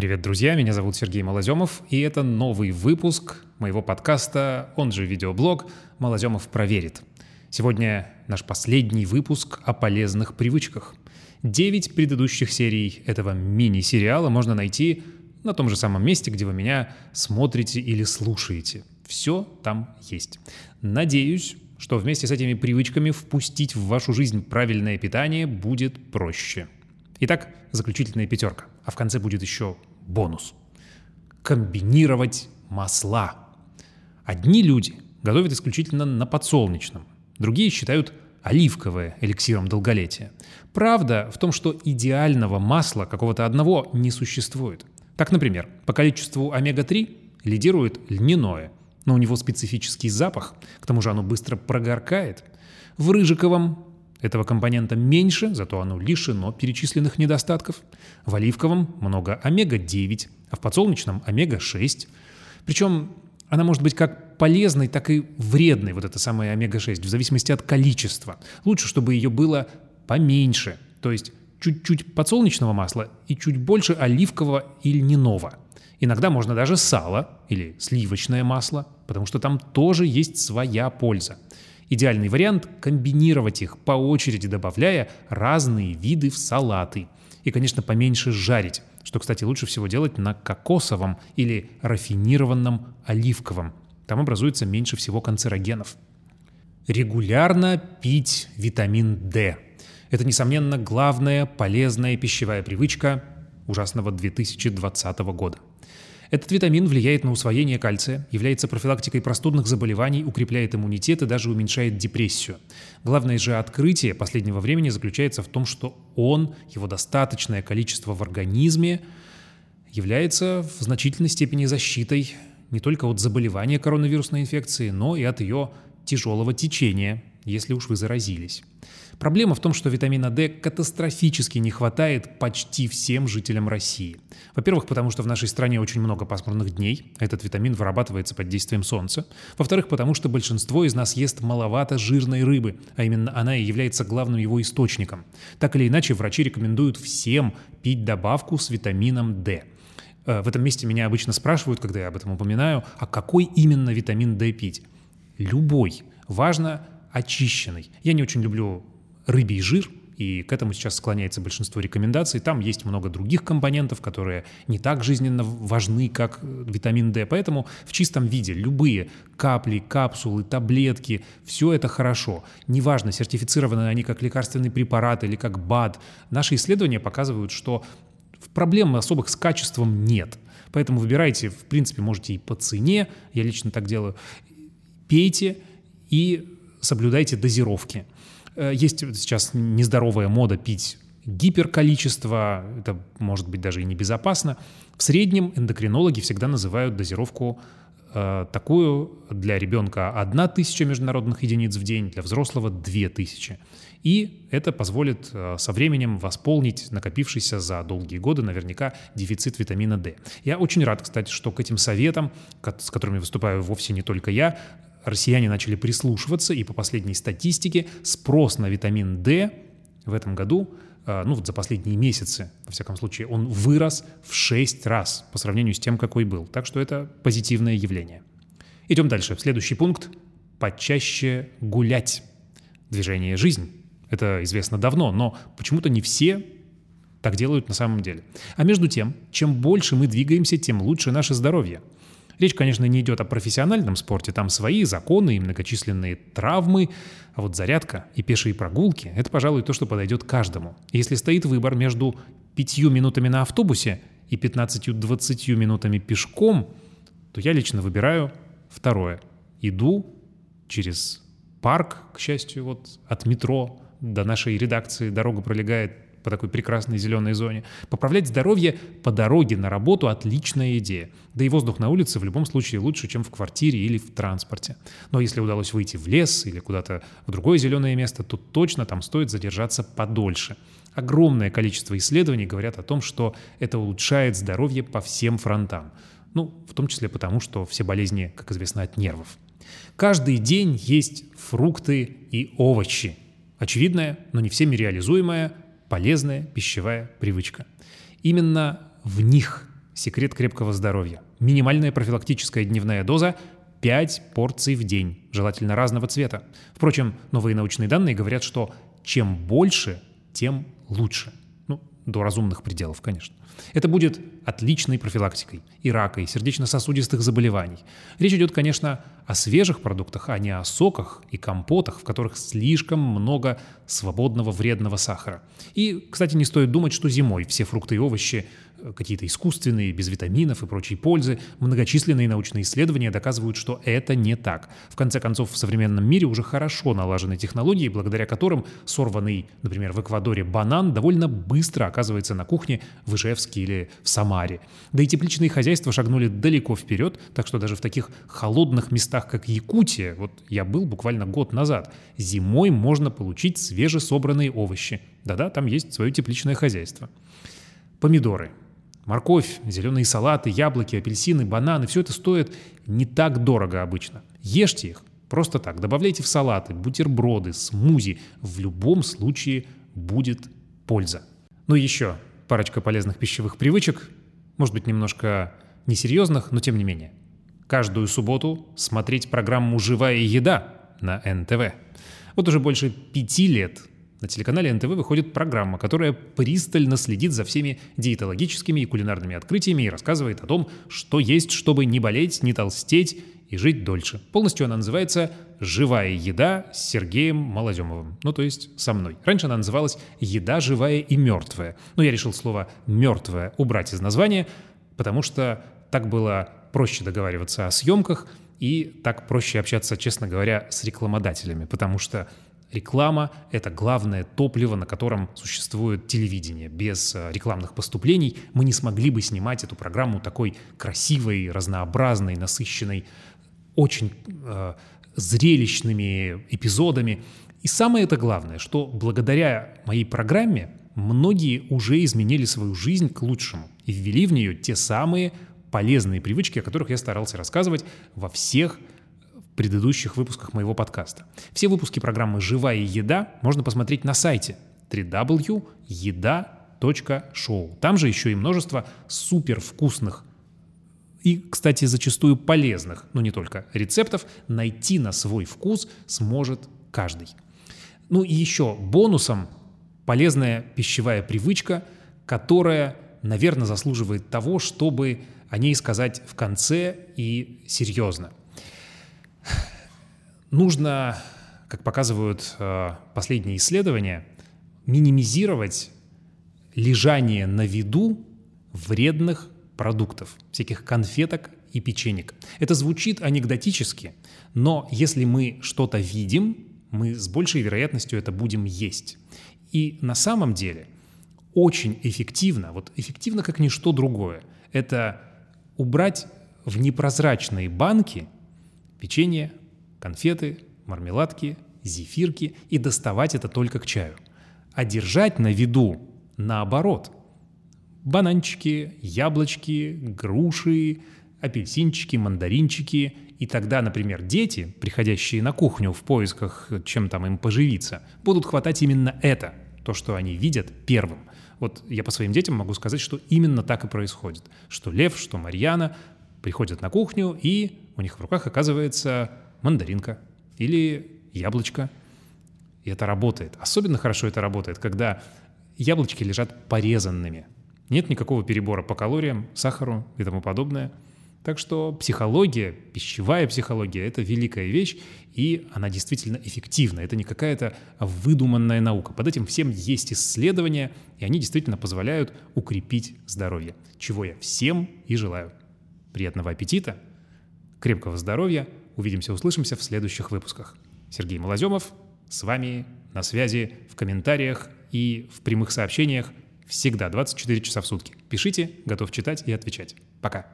Привет, друзья, меня зовут Сергей Малоземов, и это новый выпуск моего подкаста, он же видеоблог «Малоземов проверит». Сегодня наш последний выпуск о полезных привычках. Девять предыдущих серий этого мини-сериала можно найти на том же самом месте, где вы меня смотрите или слушаете. Все там есть. Надеюсь, что вместе с этими привычками впустить в вашу жизнь правильное питание будет проще. Итак, заключительная пятерка. А в конце будет еще бонус. Комбинировать масла. Одни люди готовят исключительно на подсолнечном, другие считают оливковое эликсиром долголетия. Правда в том, что идеального масла какого-то одного не существует. Так, например, по количеству омега-3 лидирует льняное, но у него специфический запах, к тому же оно быстро прогоркает. В рыжиковом этого компонента меньше, зато оно лишено перечисленных недостатков. В оливковом много омега-9, а в подсолнечном омега-6. Причем она может быть как полезной, так и вредной, вот эта самая омега-6, в зависимости от количества. Лучше, чтобы ее было поменьше, то есть чуть-чуть подсолнечного масла и чуть больше оливкового или льняного. Иногда можно даже сало или сливочное масло, потому что там тоже есть своя польза. Идеальный вариант – комбинировать их по очереди, добавляя разные виды в салаты. И, конечно, поменьше жарить, что, кстати, лучше всего делать на кокосовом или рафинированном оливковом. Там образуется меньше всего канцерогенов. Регулярно пить витамин D. Это, несомненно, главная полезная пищевая привычка ужасного 2020 года. Этот витамин влияет на усвоение кальция, является профилактикой простудных заболеваний, укрепляет иммунитет и даже уменьшает депрессию. Главное же открытие последнего времени заключается в том, что он, его достаточное количество в организме, является в значительной степени защитой не только от заболевания коронавирусной инфекции, но и от ее тяжелого течения, если уж вы заразились. Проблема в том, что витамина D катастрофически не хватает почти всем жителям России. Во-первых, потому что в нашей стране очень много пасмурных дней, этот витамин вырабатывается под действием солнца. Во-вторых, потому что большинство из нас ест маловато жирной рыбы, а именно она и является главным его источником. Так или иначе, врачи рекомендуют всем пить добавку с витамином D. Э, в этом месте меня обычно спрашивают, когда я об этом упоминаю, а какой именно витамин D пить? Любой. Важно очищенный. Я не очень люблю рыбий жир, и к этому сейчас склоняется большинство рекомендаций. Там есть много других компонентов, которые не так жизненно важны, как витамин D. Поэтому в чистом виде любые капли, капсулы, таблетки, все это хорошо. Неважно, сертифицированы они как лекарственный препарат или как БАД. Наши исследования показывают, что проблем особых с качеством нет. Поэтому выбирайте, в принципе, можете и по цене, я лично так делаю, пейте и соблюдайте дозировки. Э, есть сейчас нездоровая мода пить гиперколичество, это может быть даже и небезопасно. В среднем эндокринологи всегда называют дозировку э, такую для ребенка 1000 международных единиц в день, для взрослого 2000. И это позволит э, со временем восполнить накопившийся за долгие годы наверняка дефицит витамина D. Я очень рад, кстати, что к этим советам, с которыми выступаю вовсе не только я, россияне начали прислушиваться, и по последней статистике спрос на витамин D в этом году, э, ну вот за последние месяцы, во всяком случае, он вырос в 6 раз по сравнению с тем, какой был. Так что это позитивное явление. Идем дальше. Следующий пункт – почаще гулять. Движение – жизнь. Это известно давно, но почему-то не все так делают на самом деле. А между тем, чем больше мы двигаемся, тем лучше наше здоровье – Речь, конечно, не идет о профессиональном спорте, там свои законы и многочисленные травмы, а вот зарядка и пешие прогулки – это, пожалуй, то, что подойдет каждому. Если стоит выбор между пятью минутами на автобусе и 15-20 минутами пешком, то я лично выбираю второе. Иду через парк, к счастью, вот от метро до нашей редакции дорога пролегает по такой прекрасной зеленой зоне. Поправлять здоровье по дороге на работу – отличная идея. Да и воздух на улице в любом случае лучше, чем в квартире или в транспорте. Но если удалось выйти в лес или куда-то в другое зеленое место, то точно там стоит задержаться подольше. Огромное количество исследований говорят о том, что это улучшает здоровье по всем фронтам. Ну, в том числе потому, что все болезни, как известно, от нервов. Каждый день есть фрукты и овощи. Очевидное, но не всеми реализуемое полезная пищевая привычка. Именно в них Секрет крепкого здоровья. Минимальная профилактическая дневная доза 5 порций в день, желательно разного цвета. Впрочем, новые научные данные говорят, что чем больше, тем лучше. До разумных пределов, конечно. Это будет отличной профилактикой и рака, и сердечно-сосудистых заболеваний. Речь идет, конечно, о свежих продуктах, а не о соках и компотах, в которых слишком много свободного вредного сахара. И, кстати, не стоит думать, что зимой все фрукты и овощи какие-то искусственные, без витаминов и прочей пользы. Многочисленные научные исследования доказывают, что это не так. В конце концов, в современном мире уже хорошо налажены технологии, благодаря которым сорванный, например, в Эквадоре банан довольно быстро оказывается на кухне в Ижевске или в Самаре. Да и тепличные хозяйства шагнули далеко вперед, так что даже в таких холодных местах, как Якутия, вот я был буквально год назад, зимой можно получить свежесобранные овощи. Да-да, там есть свое тепличное хозяйство. Помидоры. Морковь, зеленые салаты, яблоки, апельсины, бананы – все это стоит не так дорого обычно. Ешьте их просто так. Добавляйте в салаты, бутерброды, смузи. В любом случае будет польза. Ну и еще парочка полезных пищевых привычек. Может быть, немножко несерьезных, но тем не менее. Каждую субботу смотреть программу «Живая еда» на НТВ. Вот уже больше пяти лет на телеканале НТВ выходит программа, которая пристально следит за всеми диетологическими и кулинарными открытиями и рассказывает о том, что есть, чтобы не болеть, не толстеть и жить дольше. Полностью она называется «Живая еда» с Сергеем Малоземовым. Ну, то есть со мной. Раньше она называлась «Еда живая и мертвая». Но я решил слово «мертвая» убрать из названия, потому что так было проще договариваться о съемках и так проще общаться, честно говоря, с рекламодателями, потому что Реклама — это главное топливо, на котором существует телевидение. Без э, рекламных поступлений мы не смогли бы снимать эту программу такой красивой, разнообразной, насыщенной, очень э, зрелищными эпизодами. И самое это главное, что благодаря моей программе многие уже изменили свою жизнь к лучшему и ввели в нее те самые полезные привычки, о которых я старался рассказывать во всех предыдущих выпусках моего подкаста. Все выпуски программы «Живая еда» можно посмотреть на сайте www.еда.show. Там же еще и множество супер вкусных и, кстати, зачастую полезных, но не только, рецептов найти на свой вкус сможет каждый. Ну и еще бонусом полезная пищевая привычка, которая, наверное, заслуживает того, чтобы о ней сказать в конце и серьезно нужно, как показывают э, последние исследования, минимизировать лежание на виду вредных продуктов, всяких конфеток и печенек. Это звучит анекдотически, но если мы что-то видим, мы с большей вероятностью это будем есть. И на самом деле очень эффективно, вот эффективно как ничто другое, это убрать в непрозрачные банки печенье, конфеты, мармеладки, зефирки и доставать это только к чаю. А держать на виду наоборот. Бананчики, яблочки, груши, апельсинчики, мандаринчики. И тогда, например, дети, приходящие на кухню в поисках, чем там им поживиться, будут хватать именно это, то, что они видят первым. Вот я по своим детям могу сказать, что именно так и происходит. Что Лев, что Марьяна приходят на кухню, и у них в руках оказывается мандаринка или яблочко. И это работает. Особенно хорошо это работает, когда яблочки лежат порезанными. Нет никакого перебора по калориям, сахару и тому подобное. Так что психология, пищевая психология – это великая вещь, и она действительно эффективна. Это не какая-то выдуманная наука. Под этим всем есть исследования, и они действительно позволяют укрепить здоровье, чего я всем и желаю. Приятного аппетита, крепкого здоровья – Увидимся, услышимся в следующих выпусках. Сергей Малоземов с вами на связи в комментариях и в прямых сообщениях всегда 24 часа в сутки. Пишите, готов читать и отвечать. Пока.